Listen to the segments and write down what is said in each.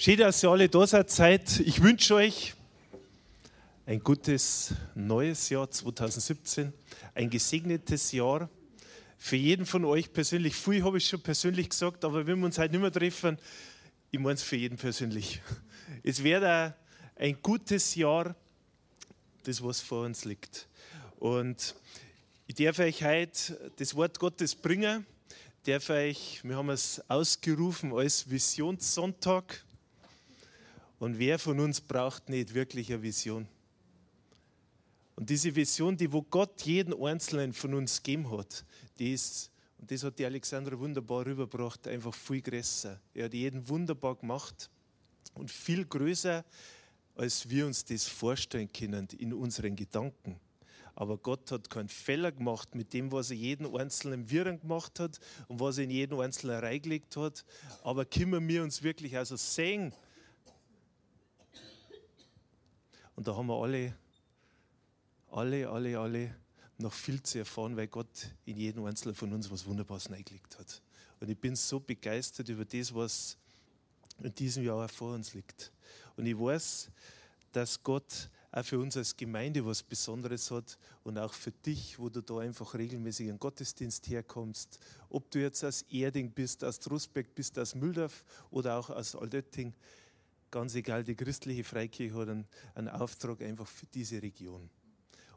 Schön, dass ihr alle da seid. Ich wünsche euch ein gutes neues Jahr 2017, ein gesegnetes Jahr. Für jeden von euch persönlich, viel habe ich schon persönlich gesagt, aber wenn wir uns heute nicht mehr treffen, ich meine es für jeden persönlich. Es wird ein gutes Jahr, das was vor uns liegt. Und ich darf euch heute das Wort Gottes bringen, darf euch, wir haben es ausgerufen als Visionssonntag. Und wer von uns braucht nicht wirklich eine Vision? Und diese Vision, die wo Gott jeden Einzelnen von uns gegeben hat, die ist, und das hat die Alexandra wunderbar rübergebracht, einfach viel größer. Er hat jeden wunderbar gemacht und viel größer, als wir uns das vorstellen können in unseren Gedanken. Aber Gott hat keinen Fehler gemacht mit dem, was er jeden einzelnen Viren gemacht hat und was er in jeden einzelnen reingelegt hat. Aber können wir uns wirklich also sehen, Und da haben wir alle, alle, alle, alle noch viel zu erfahren, weil Gott in jedem Einzelnen von uns was Wunderbares eingelegt hat. Und ich bin so begeistert über das, was in diesem Jahr auch vor uns liegt. Und ich weiß, dass Gott auch für uns als Gemeinde was Besonderes hat und auch für dich, wo du da einfach regelmäßig in Gottesdienst herkommst. Ob du jetzt aus Erding bist, aus Trostberg bist, aus Mühldorf oder auch aus Altötting ganz egal, die christliche Freikirche hat einen, einen Auftrag einfach für diese Region.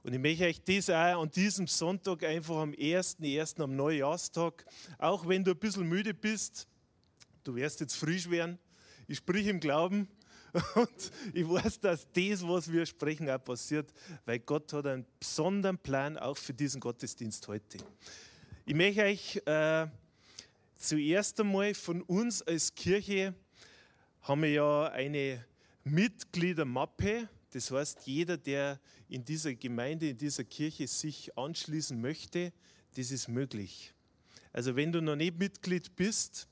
Und ich möchte euch das auch an diesem Sonntag einfach am 1.1. am Neujahrstag, auch wenn du ein bisschen müde bist, du wirst jetzt frisch werden, ich sprich im Glauben und ich weiß, dass das, was wir sprechen, auch passiert, weil Gott hat einen besonderen Plan auch für diesen Gottesdienst heute. Ich möchte euch äh, zuerst einmal von uns als Kirche haben wir ja eine Mitgliedermappe. Das heißt, jeder, der in dieser Gemeinde, in dieser Kirche sich anschließen möchte, das ist möglich. Also wenn du noch nicht Mitglied bist,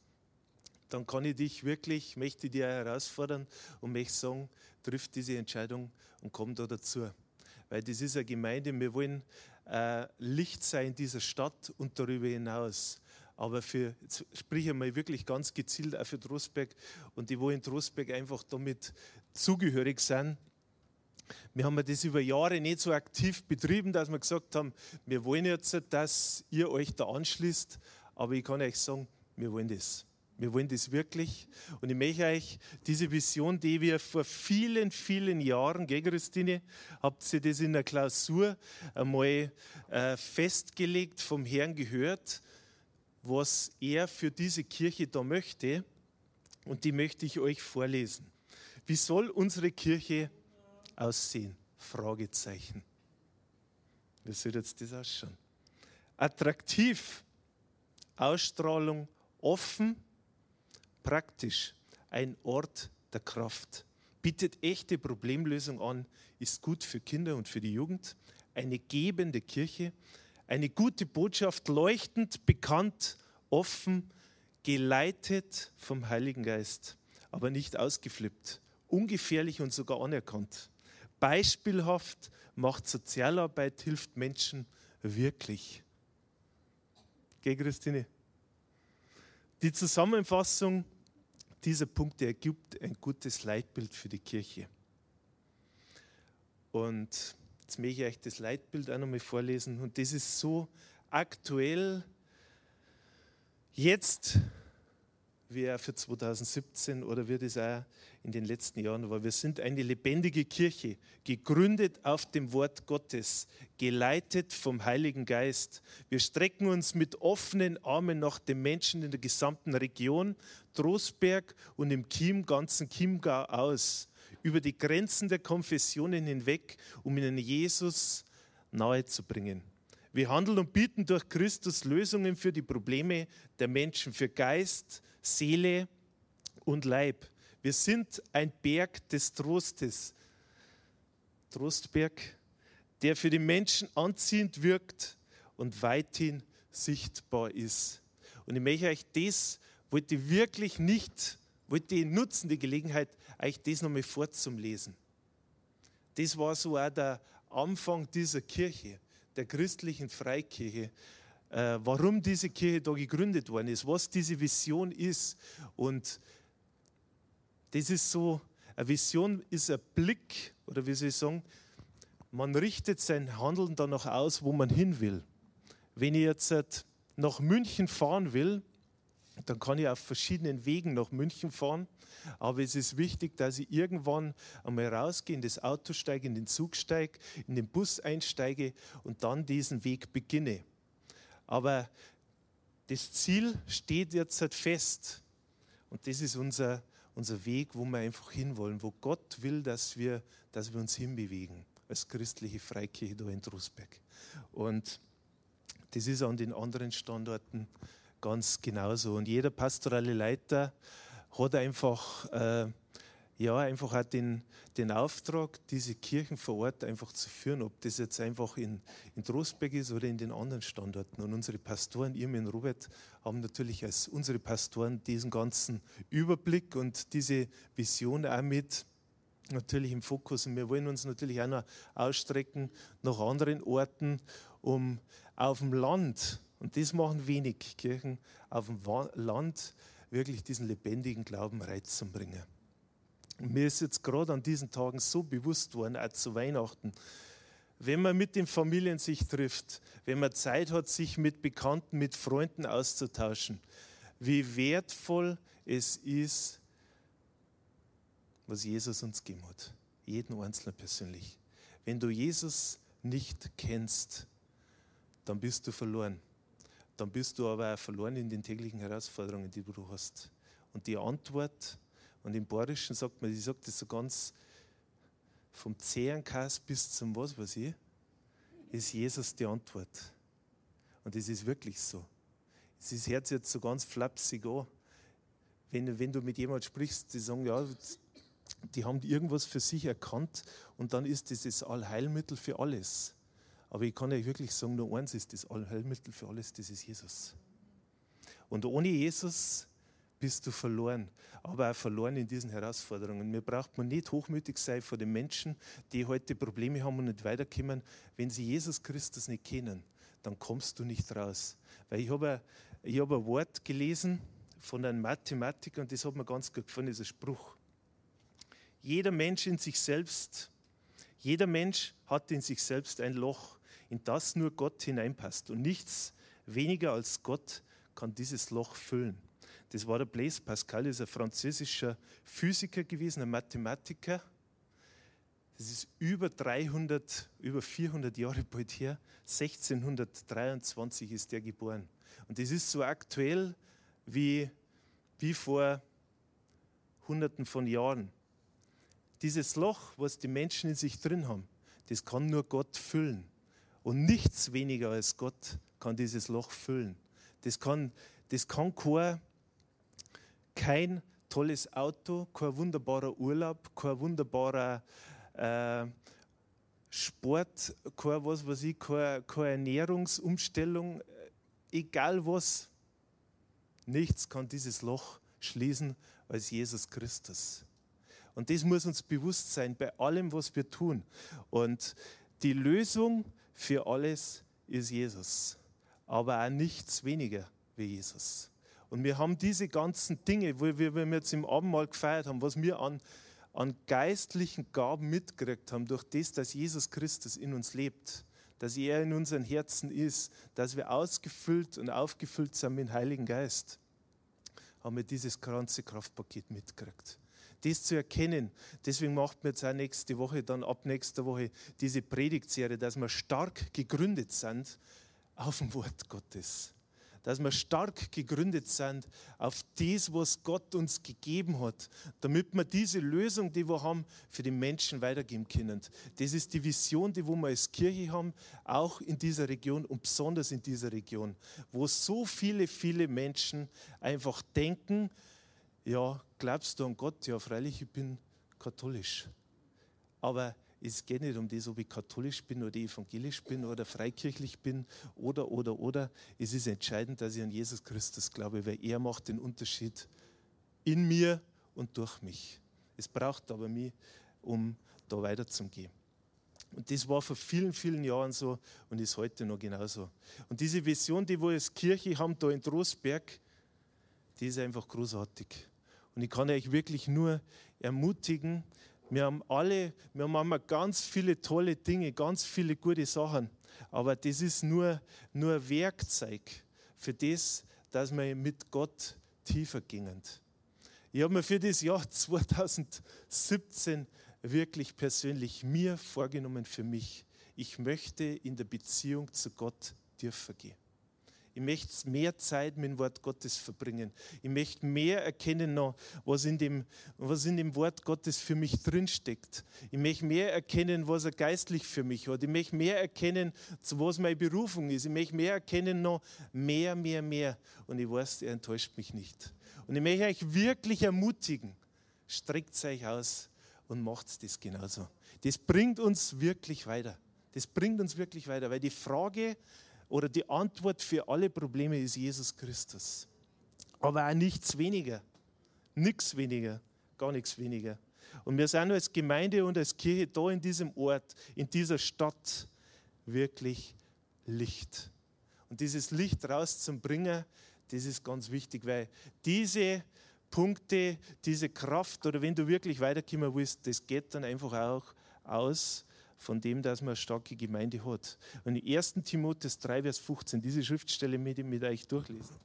dann kann ich dich wirklich, möchte dir herausfordern und möchte sagen, triff diese Entscheidung und komm da dazu. Weil das ist eine Gemeinde, wir wollen äh, Licht sein in dieser Stadt und darüber hinaus aber für, jetzt sprich ich mal wirklich ganz gezielt auch für Trostberg und die, wo in Trostberg einfach damit zugehörig sind. Wir haben das über Jahre nicht so aktiv betrieben, dass wir gesagt haben, wir wollen jetzt, dass ihr euch da anschließt, aber ich kann euch sagen, wir wollen das. Wir wollen das wirklich. Und ich möchte euch diese Vision, die wir vor vielen, vielen Jahren, gell Christine, habt ihr das in der Klausur einmal äh, festgelegt, vom Herrn gehört was er für diese Kirche da möchte. Und die möchte ich euch vorlesen. Wie soll unsere Kirche aussehen? Fragezeichen. Wie soll jetzt das ausschauen? Attraktiv, Ausstrahlung, offen, praktisch, ein Ort der Kraft. Bietet echte Problemlösung an, ist gut für Kinder und für die Jugend. Eine gebende Kirche, eine gute Botschaft, leuchtend, bekannt, offen, geleitet vom Heiligen Geist, aber nicht ausgeflippt, ungefährlich und sogar anerkannt. Beispielhaft macht Sozialarbeit, hilft Menschen wirklich. Geh, Christine? Die Zusammenfassung dieser Punkte ergibt ein gutes Leitbild für die Kirche. Und Jetzt möchte ich euch das Leitbild auch nochmal vorlesen. Und das ist so aktuell jetzt wie auch für 2017 oder wird es auch in den letzten Jahren war. Wir sind eine lebendige Kirche, gegründet auf dem Wort Gottes, geleitet vom Heiligen Geist. Wir strecken uns mit offenen Armen nach den Menschen in der gesamten Region, Trostberg und im Chiem, ganzen Chiemgau aus über die Grenzen der Konfessionen hinweg, um ihnen Jesus nahe zu bringen. Wir handeln und bieten durch Christus Lösungen für die Probleme der Menschen, für Geist, Seele und Leib. Wir sind ein Berg des Trostes. Trostberg, der für die Menschen anziehend wirkt und weithin sichtbar ist. Und ich möchte euch das, wollte ich wirklich nicht, wollte ich nutzen, die Gelegenheit, euch das nochmal vorzulesen. Das war so auch der Anfang dieser Kirche, der christlichen Freikirche. Äh, warum diese Kirche da gegründet worden ist, was diese Vision ist. Und das ist so, eine Vision ist ein Blick, oder wie soll ich sagen, man richtet sein Handeln danach aus, wo man hin will. Wenn ich jetzt nach München fahren will, dann kann ich auf verschiedenen Wegen nach München fahren. Aber es ist wichtig, dass ich irgendwann einmal rausgehe, in das Auto steige, in den Zug steige, in den Bus einsteige und dann diesen Weg beginne. Aber das Ziel steht jetzt halt fest. Und das ist unser, unser Weg, wo wir einfach hinwollen, wo Gott will, dass wir, dass wir uns hinbewegen als christliche Freikirche da in Trusberg. Und das ist an den anderen Standorten ganz genauso. Und jeder pastorale Leiter hat einfach, äh, ja, einfach auch den, den Auftrag, diese Kirchen vor Ort einfach zu führen, ob das jetzt einfach in, in Trostberg ist oder in den anderen Standorten. Und unsere Pastoren, ihr und Robert, haben natürlich als unsere Pastoren diesen ganzen Überblick und diese Vision auch mit natürlich im Fokus. Und wir wollen uns natürlich auch noch ausstrecken nach anderen Orten, um auf dem Land, und das machen wenig Kirchen, auf dem Land wirklich diesen lebendigen Glauben reinzubringen. Und mir ist jetzt gerade an diesen Tagen so bewusst worden, auch zu Weihnachten, wenn man mit den Familien sich trifft, wenn man Zeit hat, sich mit Bekannten, mit Freunden auszutauschen, wie wertvoll es ist, was Jesus uns gegeben hat. Jeden Einzelnen persönlich. Wenn du Jesus nicht kennst, dann bist du verloren. Dann bist du aber auch verloren in den täglichen Herausforderungen, die du hast. Und die Antwort, und im Bayerischen sagt man, ich sage das so ganz vom Zehenkass bis zum was weiß ich, ist Jesus die Antwort. Und es ist wirklich so. Es ist hört jetzt so ganz flapsig an. Wenn, wenn du mit jemandem sprichst, die sagen, ja, die haben irgendwas für sich erkannt und dann ist das das Allheilmittel für alles. Aber ich kann euch wirklich sagen, nur eins ist das Allheilmittel für alles, das ist Jesus. Und ohne Jesus bist du verloren, aber auch verloren in diesen Herausforderungen. Mir braucht man nicht hochmütig sein vor den Menschen, die heute Probleme haben und nicht weiterkommen. Wenn sie Jesus Christus nicht kennen, dann kommst du nicht raus. Weil ich habe, ich habe ein Wort gelesen von einem Mathematiker und das hat mir ganz gut gefallen, dieser Spruch. Jeder Mensch in sich selbst, jeder Mensch hat in sich selbst ein Loch, in das nur Gott hineinpasst. Und nichts weniger als Gott kann dieses Loch füllen. Das war der Blaise Pascal, ist ein französischer Physiker gewesen, ein Mathematiker. Das ist über 300, über 400 Jahre bald her. 1623 ist er geboren. Und das ist so aktuell wie, wie vor Hunderten von Jahren. Dieses Loch, was die Menschen in sich drin haben, das kann nur Gott füllen. Und nichts weniger als Gott kann dieses Loch füllen. Das kann, das kann kein, kein tolles Auto, kein wunderbarer Urlaub, kein wunderbarer äh, Sport, kein, was weiß ich, keine, keine Ernährungsumstellung, egal was. Nichts kann dieses Loch schließen als Jesus Christus. Und das muss uns bewusst sein bei allem, was wir tun. Und die Lösung für alles ist Jesus, aber auch nichts weniger wie Jesus. Und wir haben diese ganzen Dinge, wo wir, wenn wir jetzt im Abendmahl gefeiert haben, was wir an, an geistlichen Gaben mitgekriegt haben, durch das, dass Jesus Christus in uns lebt, dass er in unseren Herzen ist, dass wir ausgefüllt und aufgefüllt sind mit dem Heiligen Geist, haben wir dieses ganze Kraftpaket mitgekriegt das zu erkennen. Deswegen macht mir jetzt auch nächste Woche, dann ab nächster Woche diese Predigtserie, dass wir stark gegründet sind auf dem Wort Gottes. Dass wir stark gegründet sind auf das, was Gott uns gegeben hat, damit wir diese Lösung, die wir haben, für die Menschen weitergeben können. Das ist die Vision, die wir als Kirche haben, auch in dieser Region und besonders in dieser Region, wo so viele, viele Menschen einfach denken, ja, glaubst du an Gott? Ja, freilich, ich bin katholisch. Aber es geht nicht um das, ob ich katholisch bin oder evangelisch bin oder freikirchlich bin oder, oder, oder. Es ist entscheidend, dass ich an Jesus Christus glaube, weil er macht den Unterschied in mir und durch mich. Es braucht aber mich, um da weiterzugehen. Und das war vor vielen, vielen Jahren so und ist heute noch genauso. Und diese Vision, die wir als Kirche haben, da in Trostberg, die ist einfach großartig. Und ich kann euch wirklich nur ermutigen, wir haben alle, wir haben ganz viele tolle Dinge, ganz viele gute Sachen, aber das ist nur, nur Werkzeug für das, dass wir mit Gott tiefer gingen. Ich habe mir für das Jahr 2017 wirklich persönlich mir vorgenommen für mich, ich möchte in der Beziehung zu Gott tiefer gehen. Ich möchte mehr Zeit mit dem Wort Gottes verbringen. Ich möchte mehr erkennen noch, was in dem, was in dem Wort Gottes für mich drinsteckt. Ich möchte mehr erkennen, was er geistlich für mich hat. Ich möchte mehr erkennen, was meine Berufung ist. Ich möchte mehr erkennen noch, mehr, mehr, mehr. Und ich weiß, er enttäuscht mich nicht. Und ich möchte euch wirklich ermutigen, streckt euch aus und macht das genauso. Das bringt uns wirklich weiter. Das bringt uns wirklich weiter, weil die Frage oder die Antwort für alle Probleme ist Jesus Christus. Aber auch nichts weniger. Nichts weniger. Gar nichts weniger. Und wir sind als Gemeinde und als Kirche da in diesem Ort, in dieser Stadt wirklich Licht. Und dieses Licht rauszubringen, das ist ganz wichtig, weil diese Punkte, diese Kraft oder wenn du wirklich weiterkommen willst, das geht dann einfach auch aus von dem, dass man eine starke Gemeinde hat. Und in 1. Timotheus 3, Vers 15, diese Schriftstelle mit, mit euch durchlesen.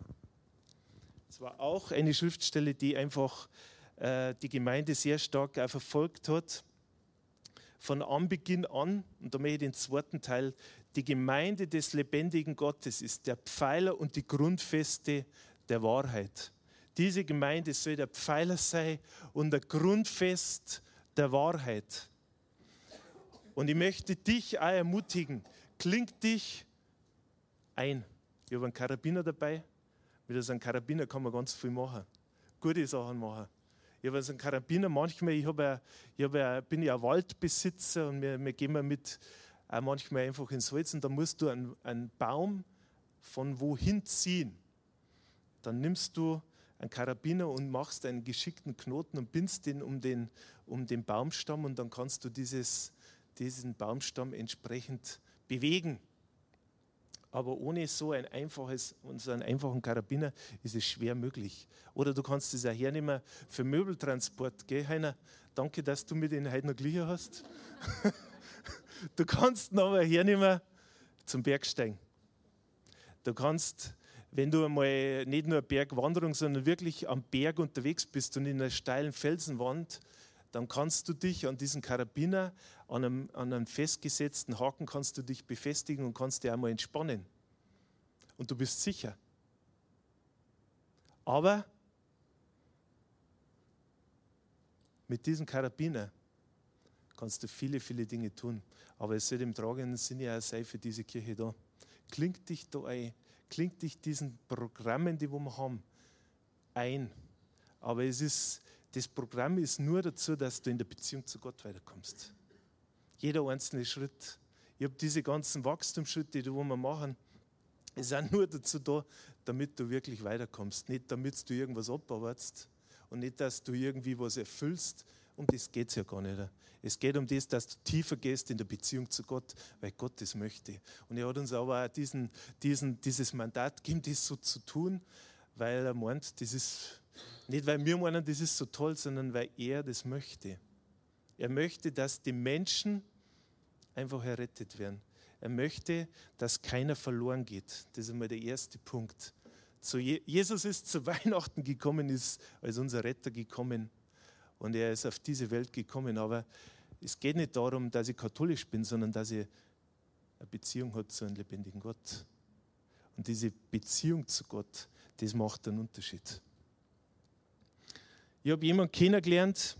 Es war auch eine Schriftstelle, die einfach äh, die Gemeinde sehr stark auch verfolgt hat. Von Anbeginn an, und da möchte ich den zweiten Teil, die Gemeinde des lebendigen Gottes ist der Pfeiler und die Grundfeste der Wahrheit. Diese Gemeinde soll der Pfeiler sein und der Grundfest der Wahrheit. Und ich möchte dich auch ermutigen, klingt dich ein. Ich habe einen Karabiner dabei. Mit so einem Karabiner kann man ganz viel machen. Gute Sachen machen. Ich habe so einen Karabiner manchmal, ich, habe, ich habe, bin ja Waldbesitzer und wir, wir gehen mit auch manchmal einfach ins Holz und da musst du einen, einen Baum von wohin ziehen. Dann nimmst du einen Karabiner und machst einen geschickten Knoten und bindst den um den, um den Baumstamm und dann kannst du dieses, diesen Baumstamm entsprechend bewegen. Aber ohne so ein einfaches, so einen einfachen Karabiner ist es schwer möglich. Oder du kannst es auch hernehmen für Möbeltransport. Gell, Heiner? Danke, dass du mir den heute noch geliehen hast. du kannst ihn aber hernehmen zum Bergsteigen. Du kannst, wenn du einmal nicht nur Bergwanderung, sondern wirklich am Berg unterwegs bist und in einer steilen Felsenwand, dann kannst du dich an diesen Karabiner, an einem, an einem festgesetzten Haken, kannst du dich befestigen und kannst dir einmal entspannen. Und du bist sicher. Aber mit diesem Karabiner kannst du viele, viele Dinge tun. Aber es soll im tragenden Sinne auch sein für diese Kirche da. Klingt dich da ein, klingt dich diesen Programmen, die wir haben, ein. Aber es ist das Programm ist nur dazu, dass du in der Beziehung zu Gott weiterkommst. Jeder einzelne Schritt. Ich habe diese ganzen Wachstumsschritte, die wir machen, sind nur dazu da, damit du wirklich weiterkommst. Nicht damit du irgendwas abarbeitest und nicht, dass du irgendwie was erfüllst. Um das geht es ja gar nicht. Es geht um das, dass du tiefer gehst in der Beziehung zu Gott, weil Gott das möchte. Und er hat uns aber auch diesen, diesen, dieses Mandat gegeben, das so zu tun, weil er meint, das ist nicht, weil wir meinen, das ist so toll, sondern weil er das möchte. Er möchte, dass die Menschen einfach errettet werden. Er möchte, dass keiner verloren geht. Das ist einmal der erste Punkt. So, Jesus ist zu Weihnachten gekommen, ist als unser Retter gekommen und er ist auf diese Welt gekommen. Aber es geht nicht darum, dass ich katholisch bin, sondern dass ich eine Beziehung habe zu einem lebendigen Gott. Und diese Beziehung zu Gott, das macht einen Unterschied. Ich habe jemanden kennengelernt,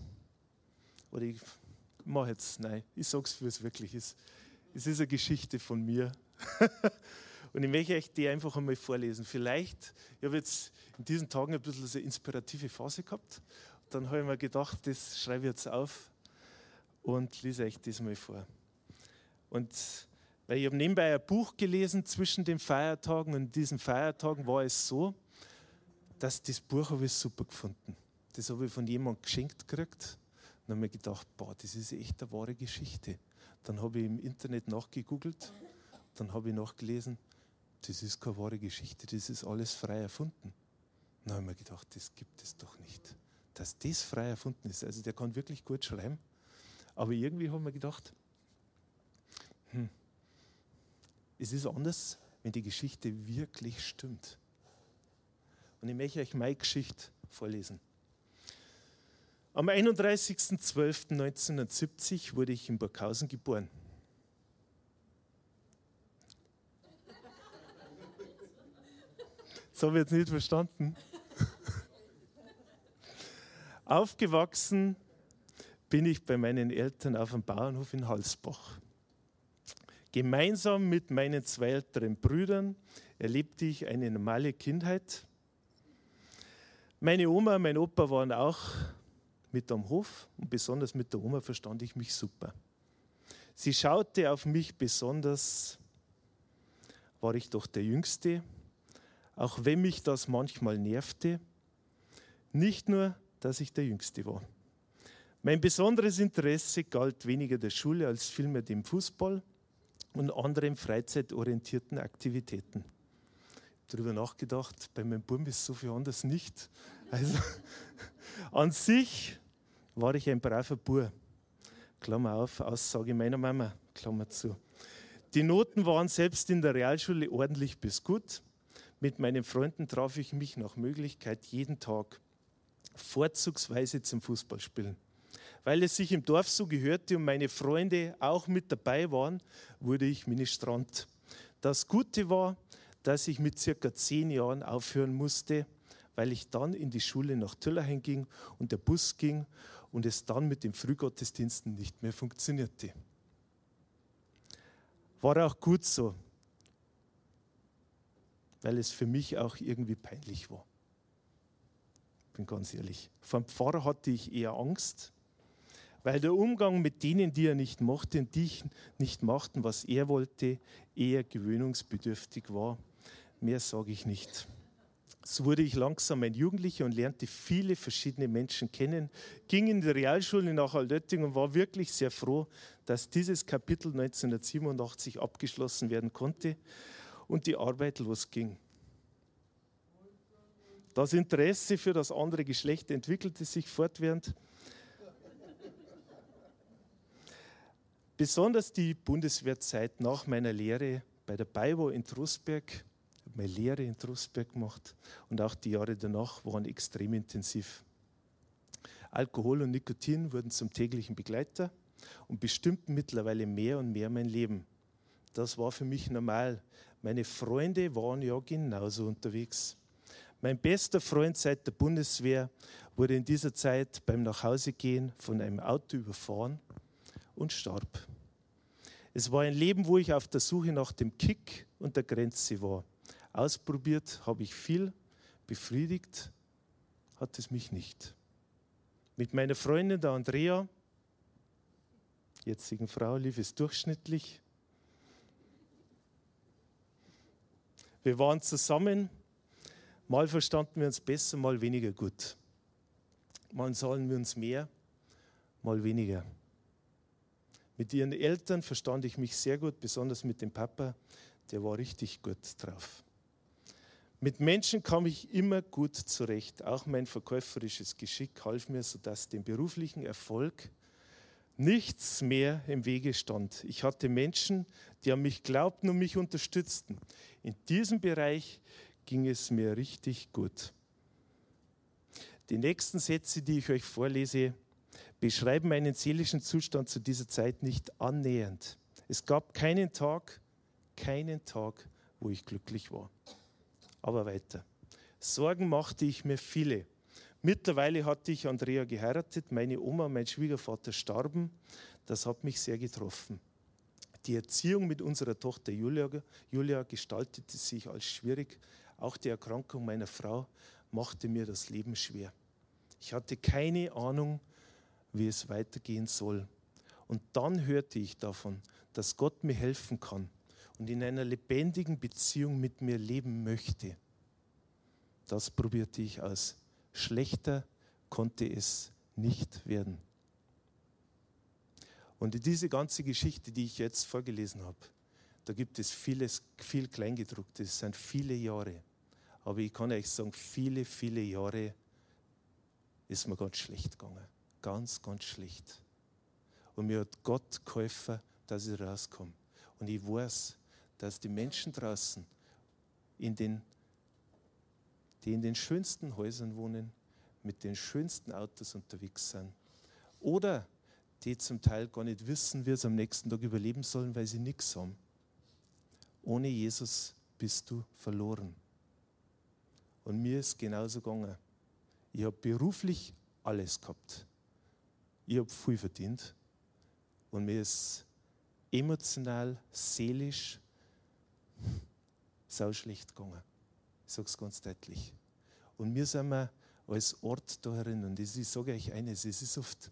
oder ich mache jetzt, nein, ich sage es, wie es wirklich ist. Es ist eine Geschichte von mir. Und ich möchte euch die einfach einmal vorlesen. Vielleicht, ich habe jetzt in diesen Tagen ein bisschen eine inspirative Phase gehabt. Dann habe ich mir gedacht, das schreibe ich jetzt auf und lese euch das mal vor. Und weil ich habe nebenbei ein Buch gelesen zwischen den Feiertagen und diesen Feiertagen war es so, dass das Buch habe ich super gefunden. Das habe ich von jemandem geschenkt gekriegt. Und habe mir gedacht, boah, das ist echt eine wahre Geschichte. Dann habe ich im Internet nachgegoogelt, dann habe ich nachgelesen, das ist keine wahre Geschichte, das ist alles frei erfunden. Dann habe ich mir gedacht, das gibt es doch nicht. Dass das frei erfunden ist. Also der kann wirklich gut schreiben. Aber irgendwie habe ich mir gedacht, hm, es ist anders, wenn die Geschichte wirklich stimmt. Und ich möchte euch meine Geschichte vorlesen. Am 31.12.1970 wurde ich in Burghausen geboren. Das habe ich jetzt nicht verstanden. Aufgewachsen bin ich bei meinen Eltern auf dem Bauernhof in Halsbach. Gemeinsam mit meinen zwei älteren Brüdern erlebte ich eine normale Kindheit. Meine Oma und mein Opa waren auch mit am Hof und besonders mit der Oma verstand ich mich super. Sie schaute auf mich besonders, war ich doch der Jüngste, auch wenn mich das manchmal nervte. Nicht nur, dass ich der Jüngste war. Mein besonderes Interesse galt weniger der Schule als vielmehr dem Fußball und anderen freizeitorientierten Aktivitäten. Darüber nachgedacht, bei meinem Buben ist so viel anders nicht. Also an sich war ich ein braver Bub. Klammer auf, Aussage meiner Mama, Klammer zu. Die Noten waren selbst in der Realschule ordentlich bis gut. Mit meinen Freunden traf ich mich nach Möglichkeit jeden Tag, vorzugsweise zum Fußballspielen. Weil es sich im Dorf so gehörte und meine Freunde auch mit dabei waren, wurde ich Ministrant. Das Gute war, dass ich mit circa zehn Jahren aufhören musste, weil ich dann in die Schule nach Töllerheim ging und der Bus ging und es dann mit den Frühgottesdiensten nicht mehr funktionierte. War auch gut so, weil es für mich auch irgendwie peinlich war. Bin ganz ehrlich. Vom Pfarrer hatte ich eher Angst, weil der Umgang mit denen, die er nicht mochte und die nicht machten, was er wollte, eher gewöhnungsbedürftig war. Mehr sage ich nicht. So wurde ich langsam ein Jugendlicher und lernte viele verschiedene Menschen kennen, ging in die Realschule nach Altötting und war wirklich sehr froh, dass dieses Kapitel 1987 abgeschlossen werden konnte und die Arbeit losging. Das Interesse für das andere Geschlecht entwickelte sich fortwährend Besonders die Bundeswehrzeit nach meiner Lehre bei der BayWa in Trostberg, meine Lehre in Trostberg gemacht und auch die Jahre danach waren extrem intensiv. Alkohol und Nikotin wurden zum täglichen Begleiter und bestimmten mittlerweile mehr und mehr mein Leben. Das war für mich normal. Meine Freunde waren ja genauso unterwegs. Mein bester Freund seit der Bundeswehr wurde in dieser Zeit beim Nachhausegehen von einem Auto überfahren und starb. Es war ein Leben, wo ich auf der Suche nach dem Kick und der Grenze war. Ausprobiert habe ich viel, befriedigt hat es mich nicht. Mit meiner Freundin, der Andrea, jetzigen Frau, lief es durchschnittlich. Wir waren zusammen, mal verstanden wir uns besser, mal weniger gut. Mal sahen wir uns mehr, mal weniger. Mit ihren Eltern verstand ich mich sehr gut, besonders mit dem Papa, der war richtig gut drauf. Mit Menschen kam ich immer gut zurecht. Auch mein verkäuferisches Geschick half mir, sodass dem beruflichen Erfolg nichts mehr im Wege stand. Ich hatte Menschen, die an mich glaubten und mich unterstützten. In diesem Bereich ging es mir richtig gut. Die nächsten Sätze, die ich euch vorlese, beschreiben meinen seelischen Zustand zu dieser Zeit nicht annähernd. Es gab keinen Tag, keinen Tag, wo ich glücklich war. Aber weiter. Sorgen machte ich mir viele. Mittlerweile hatte ich Andrea geheiratet, meine Oma und mein Schwiegervater starben. Das hat mich sehr getroffen. Die Erziehung mit unserer Tochter Julia, Julia gestaltete sich als schwierig. Auch die Erkrankung meiner Frau machte mir das Leben schwer. Ich hatte keine Ahnung, wie es weitergehen soll. Und dann hörte ich davon, dass Gott mir helfen kann und in einer lebendigen Beziehung mit mir leben möchte. Das probierte ich aus. Schlechter konnte es nicht werden. Und diese ganze Geschichte, die ich jetzt vorgelesen habe, da gibt es vieles, viel Kleingedrucktes, es sind viele Jahre. Aber ich kann euch sagen, viele, viele Jahre ist mir ganz schlecht gegangen. Ganz, ganz schlecht. Und mir hat Gott geholfen, dass ich rauskomme. Und ich weiß, dass die Menschen draußen, in den, die in den schönsten Häusern wohnen, mit den schönsten Autos unterwegs sind, oder die zum Teil gar nicht wissen, wie sie am nächsten Tag überleben sollen, weil sie nichts haben. Ohne Jesus bist du verloren. Und mir ist genauso gegangen. Ich habe beruflich alles gehabt. Ich habe viel verdient. Und mir ist emotional, seelisch sau schlecht gegangen. Ich sage es ganz deutlich. Und wir sind wir als Ort da herin. Und ich sage euch eines, es ist oft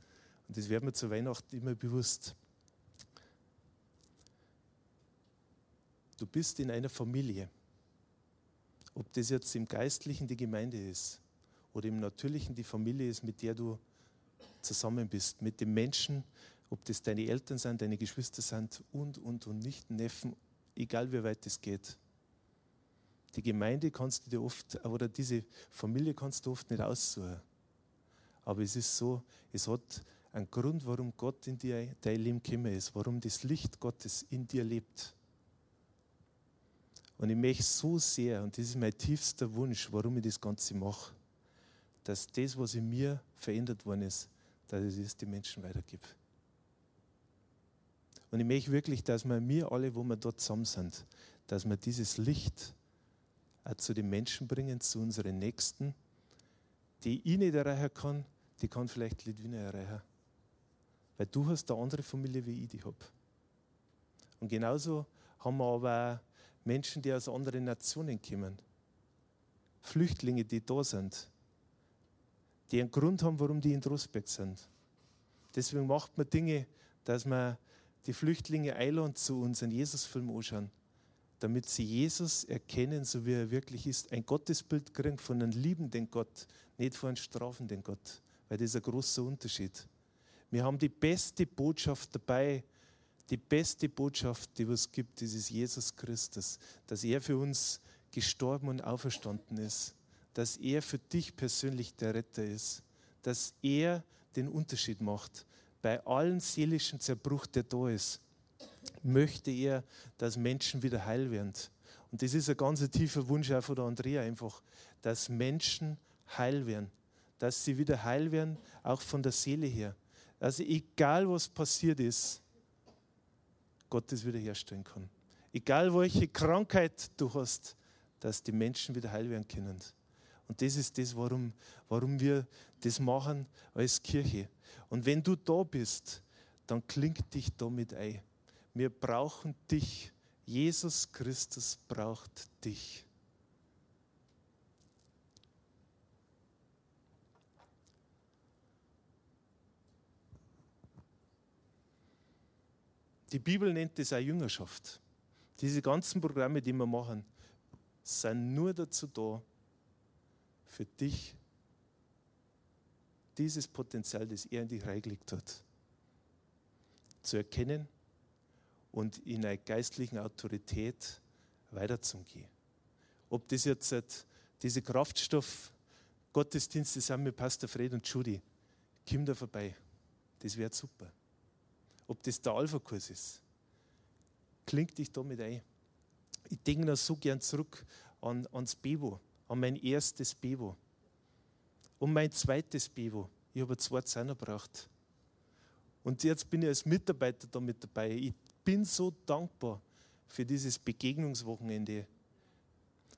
und das wird mir zu Weihnachten immer bewusst. Du bist in einer Familie. Ob das jetzt im Geistlichen die Gemeinde ist oder im Natürlichen die Familie ist, mit der du zusammen bist, mit den Menschen, ob das deine Eltern sind, deine Geschwister sind und, und, und nicht Neffen, egal wie weit es geht. Die Gemeinde kannst du dir oft, oder diese Familie kannst du oft nicht aussuchen. Aber es ist so, es hat ein Grund, warum Gott in dir, dein Leben gekommen ist, warum das Licht Gottes in dir lebt. Und ich möchte so sehr, und das ist mein tiefster Wunsch, warum ich das Ganze mache, dass das, was in mir verändert worden ist, dass ich das den Menschen weitergebe. Und ich möchte wirklich, dass wir mir alle, wo wir dort zusammen sind, dass wir dieses Licht zu den Menschen bringen, zu unseren Nächsten, die ich nicht erreichen kann, die kann vielleicht Litwina erreichen. Weil du hast eine andere Familie, wie ich die habe. Und genauso haben wir aber auch Menschen, die aus anderen Nationen kommen. Flüchtlinge, die da sind. Die einen Grund haben, warum die in Drosberg sind. Deswegen macht man Dinge, dass man die Flüchtlinge einladen zu uns, einen Jesus-Film anschauen, damit sie Jesus erkennen, so wie er wirklich ist. Ein Gottesbild kriegen von einem liebenden Gott, nicht von einem strafenden Gott, weil das ist ein großer Unterschied. Wir haben die beste Botschaft dabei. Die beste Botschaft, die es gibt, das ist Jesus Christus. Dass er für uns gestorben und auferstanden ist. Dass er für dich persönlich der Retter ist. Dass er den Unterschied macht. Bei allen seelischen Zerbruch, der da ist, möchte er, dass Menschen wieder heil werden. Und das ist ein ganz tiefer Wunsch auch von der Andrea einfach, dass Menschen heil werden. Dass sie wieder heil werden, auch von der Seele her also egal was passiert ist, Gott es wiederherstellen kann. Egal welche Krankheit du hast, dass die Menschen wieder heil werden können. Und das ist das, warum, warum wir das machen als Kirche. Und wenn du da bist, dann klingt dich damit ein. Wir brauchen dich. Jesus Christus braucht dich. Die Bibel nennt es auch Jüngerschaft. Diese ganzen Programme, die wir machen, sind nur dazu da, für dich dieses Potenzial, das er in dich reingelegt hat, zu erkennen und in einer geistlichen Autorität weiterzugehen. Ob das jetzt diese Kraftstoff-Gottesdienste sind mit Pastor Fred und Judy, komm da vorbei. Das wäre super ob das der Alpha-Kurs ist. Klingt dich damit ein. Ich denke noch so gern zurück an, ans Bebo, an mein erstes Bebo. Und mein zweites Bebo. Ich habe zwei Zahner gebraucht. Und jetzt bin ich als Mitarbeiter da mit dabei. Ich bin so dankbar für dieses Begegnungswochenende,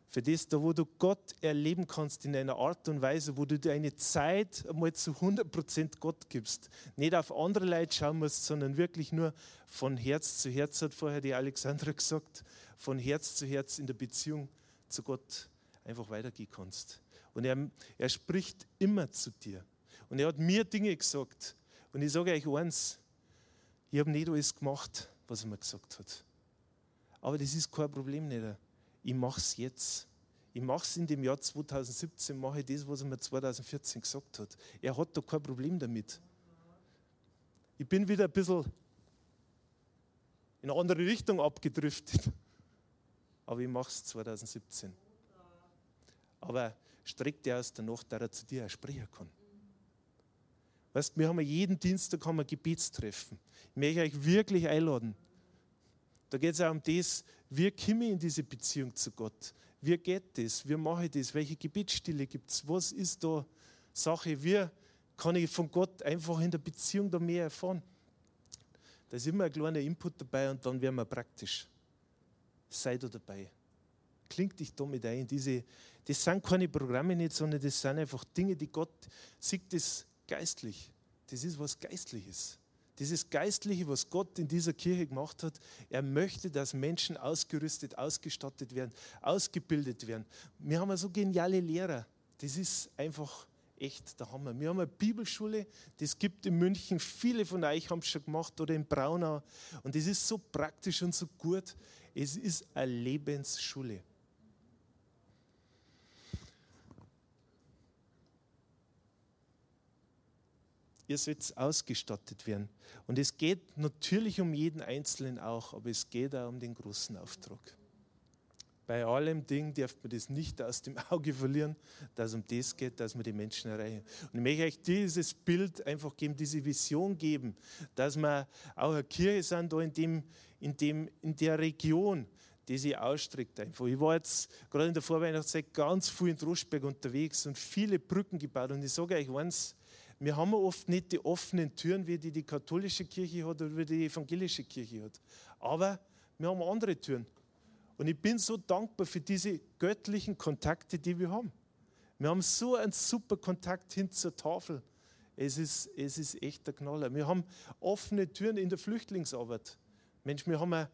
für das, da wo du Gott erleben kannst in einer Art und Weise, wo du deine Zeit einmal zu 100% Gott gibst. Nicht auf andere Leute schauen musst, sondern wirklich nur von Herz zu Herz, hat vorher die Alexandra gesagt, von Herz zu Herz in der Beziehung zu Gott einfach weitergehen kannst. Und er, er spricht immer zu dir. Und er hat mir Dinge gesagt. Und ich sage euch eins, ich habe nicht alles gemacht, was er mir gesagt hat. Aber das ist kein Problem nicht ich mache es jetzt. Ich mache es in dem Jahr 2017, mache ich das, was er mir 2014 gesagt hat. Er hat da kein Problem damit. Ich bin wieder ein bisschen in eine andere Richtung abgedriftet. Aber ich mache es 2017. Aber streckt er aus der Nacht, dass er zu dir sprechen kann. Weißt, wir haben jeden Dienstag haben wir Gebetstreffen. Ich möchte euch wirklich einladen. Da geht es auch um das, wie komme ich in diese Beziehung zu Gott? Wie geht das? Wie mache ich das? Welche Gebetsstille gibt es? Was ist da Sache? Wie kann ich von Gott einfach in der Beziehung da mehr erfahren? Da ist immer ein kleiner Input dabei und dann werden wir praktisch. Sei da dabei. Klingt dich damit ein. Diese, das sind keine Programme nicht, sondern das sind einfach Dinge, die Gott sieht das geistlich. Das ist was Geistliches. Dieses Geistliche, was Gott in dieser Kirche gemacht hat, er möchte, dass Menschen ausgerüstet, ausgestattet werden, ausgebildet werden. Wir haben so geniale Lehrer. Das ist einfach echt der Hammer. Wir haben eine Bibelschule, das gibt in München, viele von euch haben es schon gemacht oder in Braunau. Und das ist so praktisch und so gut. Es ist eine Lebensschule. Ihr sollt ausgestattet werden. Und es geht natürlich um jeden Einzelnen auch, aber es geht auch um den großen Auftrag. Bei allem Ding darf man das nicht aus dem Auge verlieren, dass es um das geht, dass wir die Menschen erreichen. Und ich möchte euch dieses Bild einfach geben, diese Vision geben, dass wir auch eine Kirche sind, da in, dem, in, dem, in der Region, die sich ausstreckt einfach. Ich war jetzt gerade in der Vorweihnachtszeit ganz viel in Droschberg unterwegs und viele Brücken gebaut. Und ich sage euch eins, wir haben oft nicht die offenen Türen, wie die die katholische Kirche hat oder wie die evangelische Kirche hat. Aber wir haben andere Türen. Und ich bin so dankbar für diese göttlichen Kontakte, die wir haben. Wir haben so einen super Kontakt hin zur Tafel. Es ist, es ist echt der Knaller. Wir haben offene Türen in der Flüchtlingsarbeit. Mensch, wir haben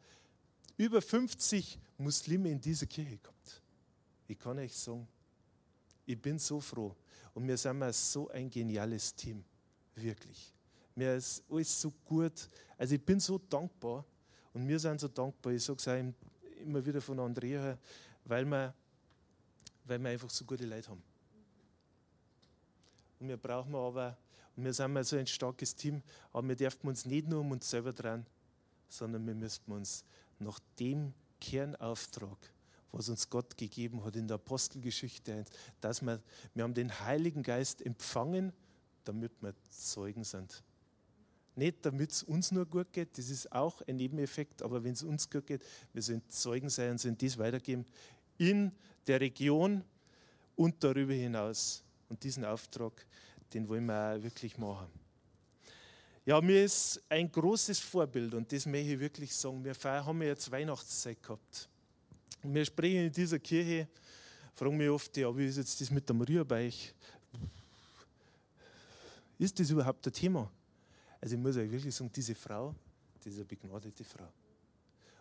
über 50 Muslime in dieser Kirche gehabt. Ich kann euch sagen, ich bin so froh. Und wir sind so ein geniales Team. Wirklich. Mir ist alles so gut. Also ich bin so dankbar. Und wir sind so dankbar. Ich sage es immer wieder von Andrea, weil wir, weil wir einfach so gute Leute haben. Und wir brauchen aber, und wir sind so ein starkes Team, aber wir dürfen uns nicht nur um uns selber dran, sondern wir müssen uns nach dem Kernauftrag was uns Gott gegeben hat in der Apostelgeschichte, dass wir, wir haben den Heiligen Geist empfangen, damit wir Zeugen sind. Nicht, damit es uns nur gut geht, das ist auch ein Nebeneffekt, aber wenn es uns gut geht, wir sind Zeugen sein und sind dies weitergeben in der Region und darüber hinaus. Und diesen Auftrag, den wollen wir auch wirklich machen. Ja, mir ist ein großes Vorbild und das möchte ich wirklich sagen. Wir haben jetzt Weihnachtszeit gehabt. Wir sprechen in dieser Kirche, fragen mich oft, ja, wie ist jetzt das mit der Maria bei euch? Ist das überhaupt ein Thema? Also ich muss euch wirklich sagen, diese Frau, eine begnadete Frau.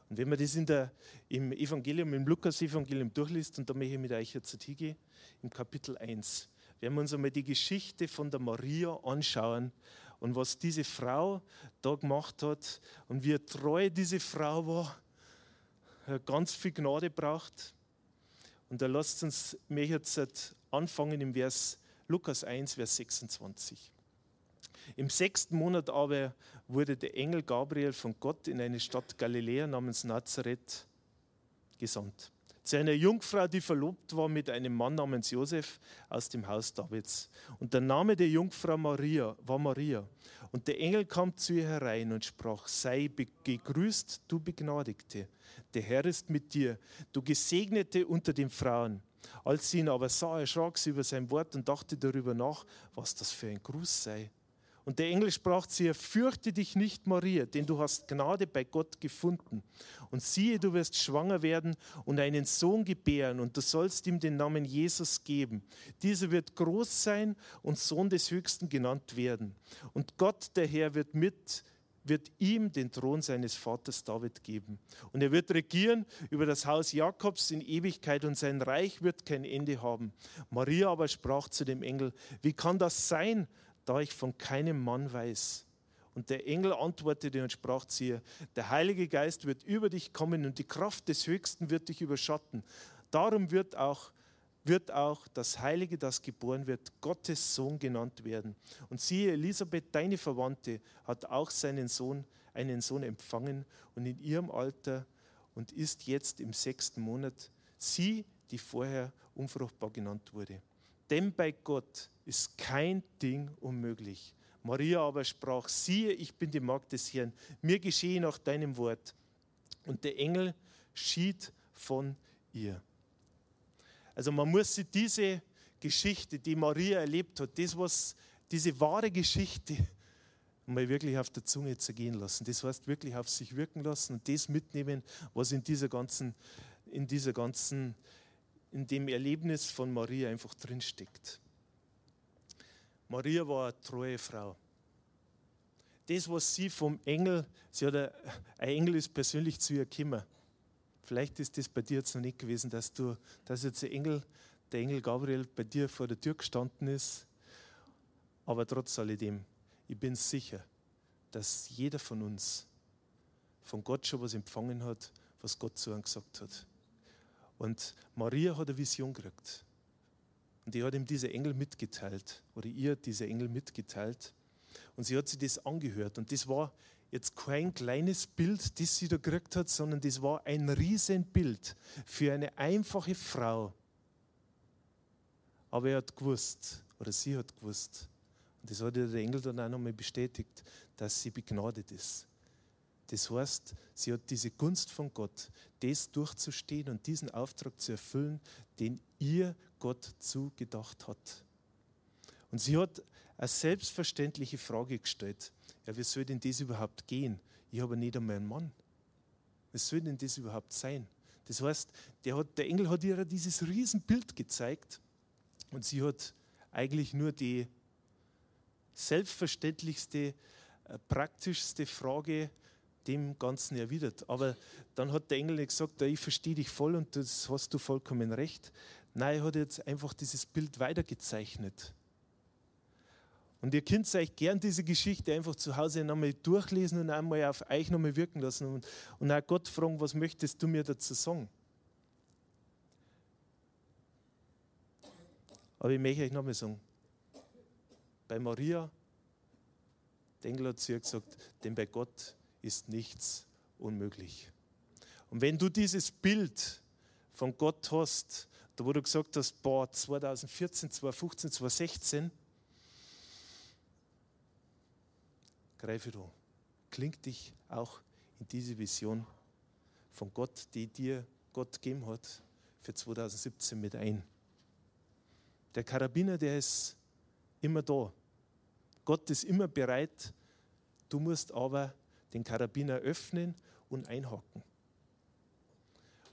Und wenn man das in der, im Evangelium, im Lukas-Evangelium durchliest, und da möchte ich mit euch jetzt hingehen, im Kapitel 1, werden wir uns einmal die Geschichte von der Maria anschauen und was diese Frau da gemacht hat und wie treu diese Frau war ganz viel Gnade braucht. Und da lasst uns mir jetzt anfangen im Vers Lukas 1, Vers 26. Im sechsten Monat aber wurde der Engel Gabriel von Gott in eine Stadt Galiläa namens Nazareth gesandt. Zu einer Jungfrau, die verlobt war mit einem Mann namens Josef aus dem Haus Davids. Und der Name der Jungfrau Maria war Maria. Und der Engel kam zu ihr herein und sprach: Sei gegrüßt, du Begnadigte der Herr ist mit dir, du Gesegnete unter den Frauen. Als sie ihn aber sah, erschrak sie über sein Wort und dachte darüber nach, was das für ein Gruß sei. Und der Engel sprach zu ihr, fürchte dich nicht, Maria, denn du hast Gnade bei Gott gefunden. Und siehe, du wirst schwanger werden und einen Sohn gebären, und du sollst ihm den Namen Jesus geben. Dieser wird groß sein und Sohn des Höchsten genannt werden. Und Gott, der Herr, wird mit wird ihm den Thron seines Vaters David geben. Und er wird regieren über das Haus Jakobs in Ewigkeit und sein Reich wird kein Ende haben. Maria aber sprach zu dem Engel, wie kann das sein, da ich von keinem Mann weiß. Und der Engel antwortete und sprach zu ihr, der Heilige Geist wird über dich kommen und die Kraft des Höchsten wird dich überschatten. Darum wird auch, wird auch das Heilige, das geboren wird, Gottes Sohn genannt werden. Und siehe, Elisabeth, deine Verwandte, hat auch seinen Sohn, einen Sohn empfangen und in ihrem Alter und ist jetzt im sechsten Monat, sie, die vorher unfruchtbar genannt wurde. Denn bei Gott ist kein Ding unmöglich. Maria aber sprach, siehe, ich bin die Magd des Herrn, mir geschehe nach deinem Wort. Und der Engel schied von ihr. Also man muss sich diese Geschichte, die Maria erlebt hat, das was, diese wahre Geschichte, mal wirklich auf der Zunge zergehen lassen. Das heißt wirklich auf sich wirken lassen und das mitnehmen, was in dieser ganzen, in dieser ganzen in dem Erlebnis von Maria einfach drinsteckt. Maria war eine treue Frau. Das, was sie vom Engel, sie hat ein, Engel ist persönlich zu ihr gekommen. Vielleicht ist das bei dir jetzt noch nicht gewesen, dass du, dass jetzt der Engel, der Engel Gabriel bei dir vor der Tür gestanden ist. Aber trotz alledem, ich bin sicher, dass jeder von uns von Gott schon was empfangen hat, was Gott zu ihm gesagt hat. Und Maria hat eine Vision gekriegt. Und die hat ihm diese Engel mitgeteilt, oder ihr diese Engel mitgeteilt. Und sie hat sich das angehört. Und das war jetzt kein kleines Bild, das sie da gekriegt hat, sondern das war ein Riesenbild für eine einfache Frau. Aber er hat gewusst, oder sie hat gewusst, und das hat ihr der Engel dann auch nochmal bestätigt, dass sie begnadet ist. Das heißt, sie hat diese Gunst von Gott, das durchzustehen und diesen Auftrag zu erfüllen, den ihr Gott zugedacht hat. Und sie hat eine selbstverständliche Frage gestellt. Ja, wie soll denn das überhaupt gehen? Ich habe nicht einmal einen Mann. Was soll denn das überhaupt sein? Das heißt, der, hat, der Engel hat ihr dieses Riesenbild gezeigt und sie hat eigentlich nur die selbstverständlichste, äh, praktischste Frage dem Ganzen erwidert. Aber dann hat der Engel gesagt, ich verstehe dich voll und das hast du vollkommen recht. Nein, er hat jetzt einfach dieses Bild weitergezeichnet. Und ihr könnt euch gern diese Geschichte einfach zu Hause nochmal durchlesen und einmal auf euch nochmal wirken lassen und, und auch Gott fragen, was möchtest du mir dazu sagen? Aber ich möchte euch nochmal sagen, bei Maria, der Engel hat zu ihr gesagt, denn bei Gott ist nichts unmöglich. Und wenn du dieses Bild von Gott hast, da wo du gesagt hast, boah, 2014, 2015, 2016, greife du, klingt dich auch in diese Vision von Gott, die dir Gott gegeben hat, für 2017 mit ein. Der Karabiner, der ist immer da. Gott ist immer bereit. Du musst aber den Karabiner öffnen und einhaken.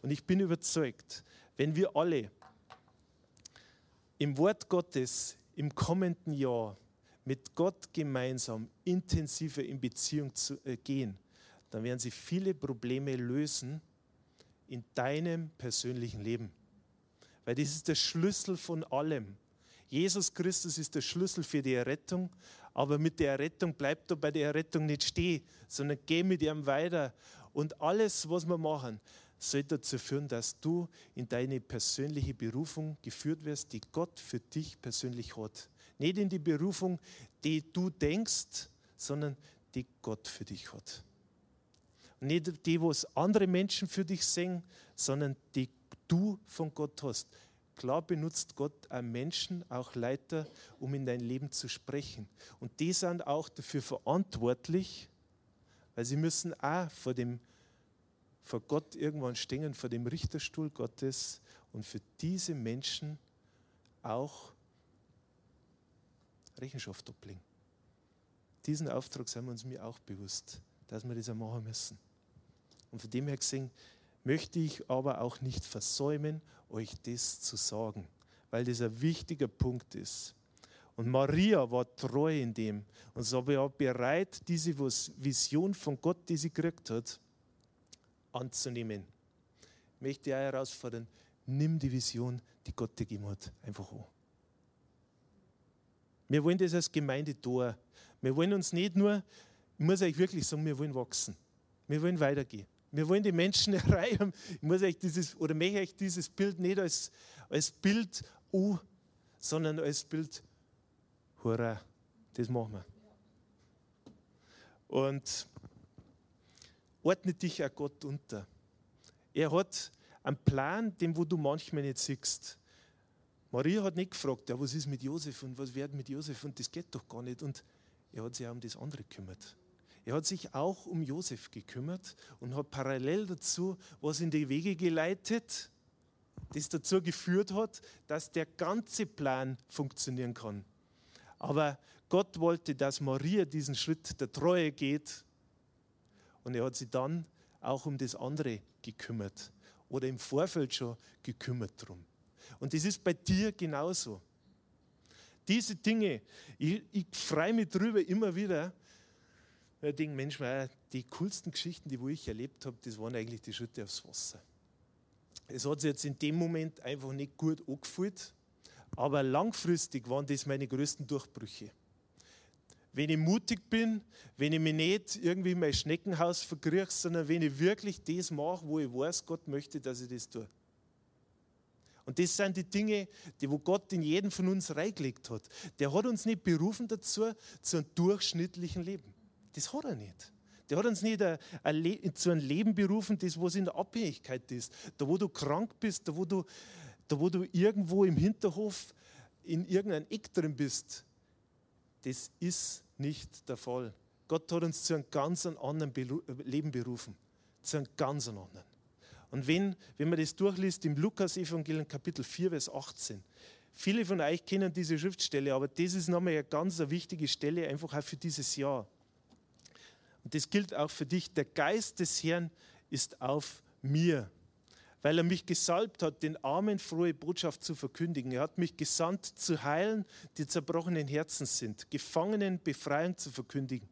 Und ich bin überzeugt, wenn wir alle im Wort Gottes im kommenden Jahr mit Gott gemeinsam intensiver in Beziehung zu, äh, gehen, dann werden sie viele Probleme lösen in deinem persönlichen Leben. Weil das ist der Schlüssel von allem. Jesus Christus ist der Schlüssel für die Errettung, aber mit der Errettung bleibt er bei der Errettung nicht stehen, sondern geh mit ihm weiter. Und alles, was wir machen, soll dazu führen, dass du in deine persönliche Berufung geführt wirst, die Gott für dich persönlich hat. Nicht in die Berufung, die du denkst, sondern die Gott für dich hat. Und nicht die, was andere Menschen für dich singen, sondern die du von Gott hast. Klar benutzt Gott einen Menschen, auch Leiter, um in dein Leben zu sprechen. Und die sind auch dafür verantwortlich, weil sie müssen auch vor, dem, vor Gott irgendwann stehen, vor dem Richterstuhl Gottes und für diese Menschen auch Rechenschaft ablegen. diesen Auftrag sind wir uns mir auch bewusst, dass wir das auch machen müssen. Und von dem her gesehen möchte ich aber auch nicht versäumen, euch das zu sagen, weil das ein wichtiger Punkt ist. Und Maria war treu in dem und sie war bereit, diese Vision von Gott, die sie gekriegt hat, anzunehmen. Ich möchte dich herausfordern, nimm die Vision, die Gott dir gegeben hat, einfach an. Wir wollen das als Gemeinde tun. Wir wollen uns nicht nur, ich muss euch wirklich sagen, wir wollen wachsen. Wir wollen weitergehen. Wir wollen die Menschen erreichen. Ich muss euch dieses, oder möchte euch dieses Bild nicht als, als Bild U, sondern als Bild Hurra. Das machen wir. Und ordne dich auch Gott unter. Er hat einen Plan, den wo du manchmal nicht siehst. Maria hat nicht gefragt, ja, was ist mit Josef und was wird mit Josef und das geht doch gar nicht. Und er hat sich auch um das andere gekümmert. Er hat sich auch um Josef gekümmert und hat parallel dazu was in die Wege geleitet, das dazu geführt hat, dass der ganze Plan funktionieren kann. Aber Gott wollte, dass Maria diesen Schritt der Treue geht und er hat sich dann auch um das andere gekümmert oder im Vorfeld schon gekümmert drum. Und das ist bei dir genauso. Diese Dinge, ich, ich freue mich drüber immer wieder. Ich denke, Mensch, die coolsten Geschichten, die ich erlebt habe, das waren eigentlich die Schritte aufs Wasser. Es hat sich jetzt in dem Moment einfach nicht gut angefühlt, aber langfristig waren das meine größten Durchbrüche. Wenn ich mutig bin, wenn ich mich nicht irgendwie in mein Schneckenhaus verkrieche, sondern wenn ich wirklich das mache, wo ich weiß, Gott möchte, dass ich das tue. Und das sind die Dinge, die wo Gott in jeden von uns reingelegt hat. Der hat uns nicht berufen dazu, zu einem durchschnittlichen Leben. Das hat er nicht. Der hat uns nicht ein, ein zu einem Leben berufen, das was in der Abhängigkeit ist. Da wo du krank bist, da wo du da wo du irgendwo im Hinterhof in irgendeinem Eck drin bist, das ist nicht der Fall. Gott hat uns zu einem ganz anderen Leben berufen, zu einem ganz anderen. Und wenn, wenn man das durchliest im Lukas-Evangelium Kapitel 4, Vers 18, viele von euch kennen diese Schriftstelle, aber das ist nochmal eine ganz wichtige Stelle, einfach auch für dieses Jahr. Und das gilt auch für dich. Der Geist des Herrn ist auf mir weil er mich gesalbt hat, den Armen frohe Botschaft zu verkündigen. Er hat mich gesandt, zu heilen, die zerbrochenen Herzen sind, Gefangenen Befreiung zu verkündigen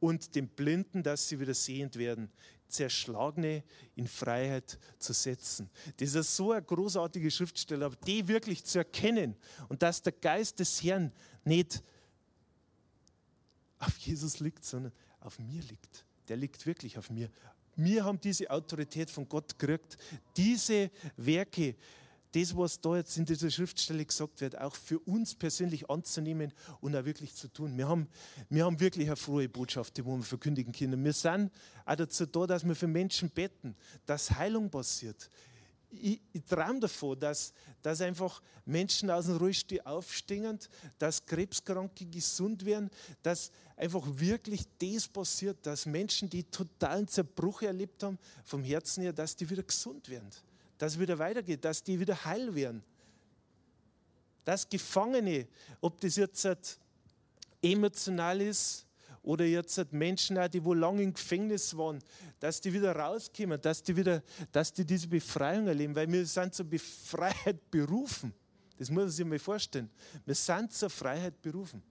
und den Blinden, dass sie wieder sehend werden, Zerschlagene in Freiheit zu setzen. Das ist so eine großartige Schriftstelle, aber die wirklich zu erkennen und dass der Geist des Herrn nicht auf Jesus liegt, sondern auf mir liegt. Der liegt wirklich auf mir. Wir haben diese Autorität von Gott gekriegt, diese Werke, das, was da jetzt in dieser Schriftstelle gesagt wird, auch für uns persönlich anzunehmen und auch wirklich zu tun. Wir haben, wir haben wirklich eine frohe Botschaft, die wir verkündigen können. Wir sind auch dazu da, dass wir für Menschen beten, dass Heilung passiert. Ich, ich träume davon, dass, dass einfach Menschen aus dem Rollstuhl aufstehen, dass Krebskranke gesund werden, dass, einfach wirklich das passiert, dass Menschen, die totalen Zerbruch erlebt haben, vom Herzen her, dass die wieder gesund werden, dass es wieder weitergeht, dass die wieder heil werden. Dass Gefangene, ob das jetzt emotional ist oder jetzt Menschen, die wohl lange im Gefängnis waren, dass die wieder rauskommen, dass die wieder, dass die diese Befreiung erleben, weil wir sind zur Freiheit berufen. Das muss man sich mal vorstellen. Wir sind zur Freiheit berufen.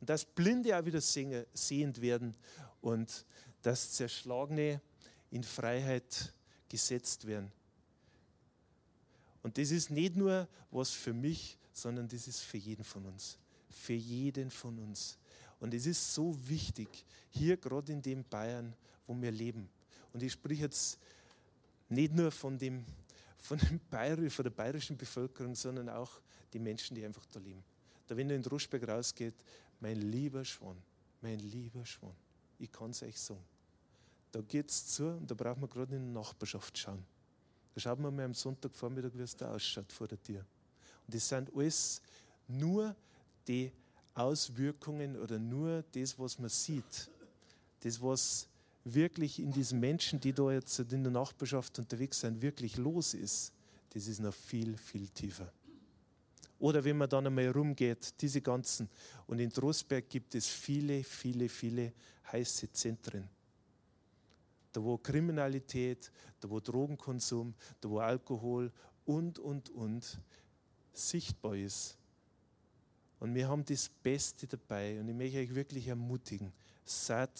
Und dass Blinde auch wieder sehend werden und dass Zerschlagene in Freiheit gesetzt werden. Und das ist nicht nur was für mich, sondern das ist für jeden von uns. Für jeden von uns. Und es ist so wichtig, hier gerade in dem Bayern, wo wir leben. Und ich spreche jetzt nicht nur von, dem, von, dem Bayer, von der bayerischen Bevölkerung, sondern auch die Menschen, die einfach da leben. Da, wenn du in Druschberg rausgeht, mein lieber Schwan, mein lieber Schwan, ich kann es euch sagen. Da geht es zu und da braucht man gerade in der Nachbarschaft schauen. Da schaut man mal am Sonntagvormittag, wie es da ausschaut vor der Tür. Und das sind alles nur die Auswirkungen oder nur das, was man sieht. Das, was wirklich in diesen Menschen, die da jetzt in der Nachbarschaft unterwegs sind, wirklich los ist, das ist noch viel, viel tiefer. Oder wenn man dann einmal rumgeht, diese ganzen. Und in Trostberg gibt es viele, viele, viele heiße Zentren. Da wo Kriminalität, da wo Drogenkonsum, da wo Alkohol und, und, und sichtbar ist. Und wir haben das Beste dabei. Und ich möchte euch wirklich ermutigen, seid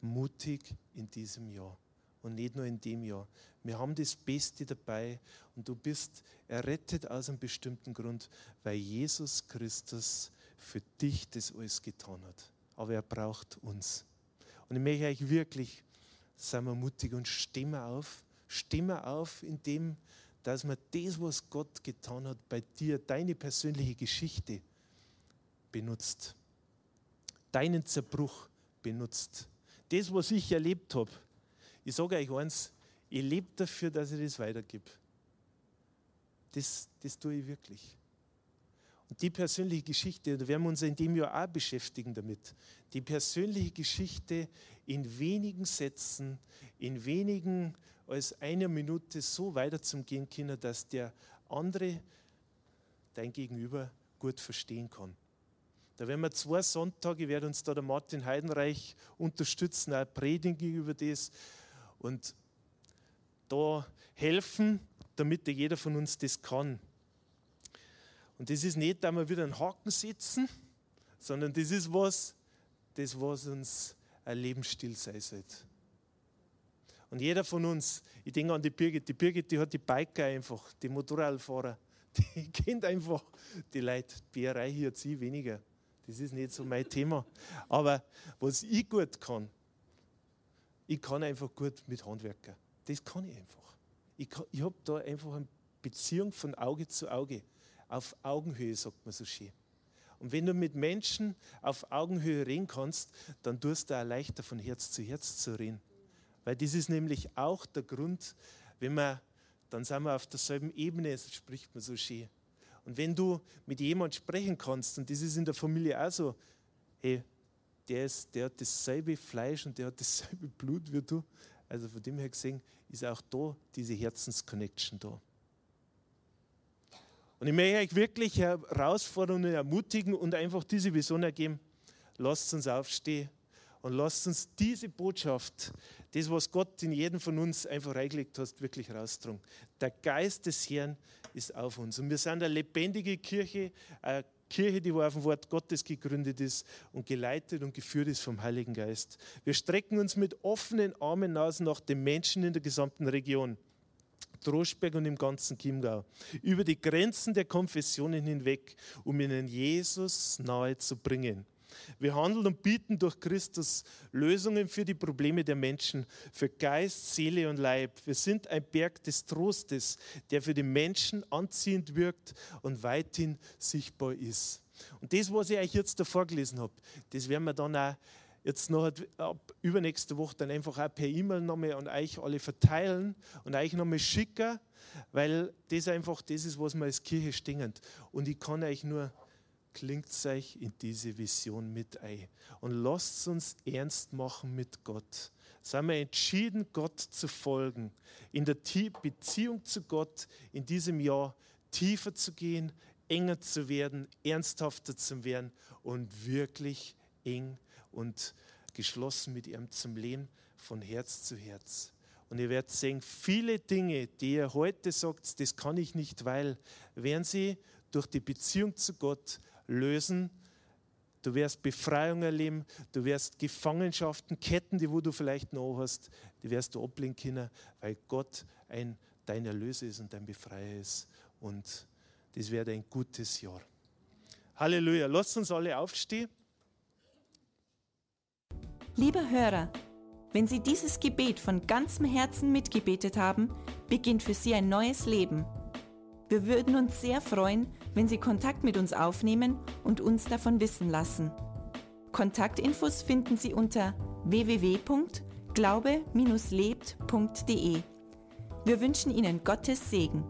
mutig in diesem Jahr. Und nicht nur in dem Jahr. Wir haben das Beste dabei und du bist errettet aus einem bestimmten Grund, weil Jesus Christus für dich das alles getan hat. Aber er braucht uns. Und ich möchte euch wirklich, seien wir mutig und stimmen auf, stimmen auf in dem, dass man das, was Gott getan hat, bei dir, deine persönliche Geschichte benutzt. Deinen Zerbruch benutzt. Das, was ich erlebt habe. Ich sage euch eins, ich lebe dafür, dass ich das weitergebe. Das, das tue ich wirklich. Und die persönliche Geschichte, da werden wir uns in dem Jahr auch beschäftigen damit. Die persönliche Geschichte in wenigen Sätzen, in wenigen als einer Minute so weiterzugehen können, dass der andere, dein Gegenüber, gut verstehen kann. Da werden wir zwei Sonntage, wird uns da der Martin Heidenreich unterstützen, auch predigen über das und da helfen, damit jeder von uns das kann. Und das ist nicht, da wir wieder einen Haken setzen, sondern das ist was, das was uns ein Lebensstil sein sollte. Und jeder von uns, ich denke an die Birgit, die Birgit, die hat die Biker einfach, die Motorradfahrer, die kennt einfach die Leute, die erreiche jetzt ich weniger. Das ist nicht so mein Thema. Aber was ich gut kann, ich kann einfach gut mit Handwerker. Das kann ich einfach. Ich, ich habe da einfach eine Beziehung von Auge zu Auge auf Augenhöhe, sagt man so schön. Und wenn du mit Menschen auf Augenhöhe reden kannst, dann tust du auch leichter von Herz zu Herz zu reden. Weil das ist nämlich auch der Grund, wenn man, dann sind wir auf derselben Ebene, spricht man so schön. Und wenn du mit jemandem sprechen kannst, und das ist in der Familie auch so, hey, der, ist, der hat dasselbe Fleisch und der hat dasselbe Blut wie du. Also von dem her gesehen ist auch da diese Herzensconnection da. Und ich möchte euch wirklich herausfordern und ermutigen und einfach diese Vision ergeben. Lasst uns aufstehen und lasst uns diese Botschaft, das, was Gott in jedem von uns einfach reingelegt hat, wirklich raustragen. Der Geist des Herrn ist auf uns. Und wir sind eine lebendige Kirche, eine Kirche, die auf dem Wort Gottes gegründet ist und geleitet und geführt ist vom Heiligen Geist. Wir strecken uns mit offenen Armen aus nach den Menschen in der gesamten Region. Droschberg und im ganzen Chiemgau, über die Grenzen der Konfessionen hinweg, um ihnen Jesus nahe zu bringen. Wir handeln und bieten durch Christus Lösungen für die Probleme der Menschen, für Geist, Seele und Leib. Wir sind ein Berg des Trostes, der für die Menschen anziehend wirkt und weithin sichtbar ist. Und das, was ich euch jetzt davor gelesen habe, das werden wir dann auch jetzt noch ab übernächste Woche dann einfach auch per E-Mail nochmal an euch alle verteilen und euch nochmal schicken, weil das einfach das ist, was wir als Kirche stingend. Und ich kann euch nur, klingt euch in diese Vision mit ein. Und lasst uns ernst machen mit Gott. Seien wir entschieden, Gott zu folgen, in der Beziehung zu Gott in diesem Jahr tiefer zu gehen, enger zu werden, ernsthafter zu werden und wirklich eng und geschlossen mit ihm zum Leben von Herz zu Herz. Und ihr werdet sehen, viele Dinge, die ihr heute sagt, das kann ich nicht, weil, werden sie durch die Beziehung zu Gott lösen. Du wirst Befreiung erleben, du wirst Gefangenschaften, Ketten, die wo du vielleicht noch hast, die wirst du ablehnen können, weil Gott ein, dein Erlöser ist und dein Befreier ist. Und das wird ein gutes Jahr. Halleluja. Lasst uns alle aufstehen. Lieber Hörer, wenn Sie dieses Gebet von ganzem Herzen mitgebetet haben, beginnt für Sie ein neues Leben. Wir würden uns sehr freuen, wenn Sie Kontakt mit uns aufnehmen und uns davon wissen lassen. Kontaktinfos finden Sie unter www.glaube-lebt.de. Wir wünschen Ihnen Gottes Segen.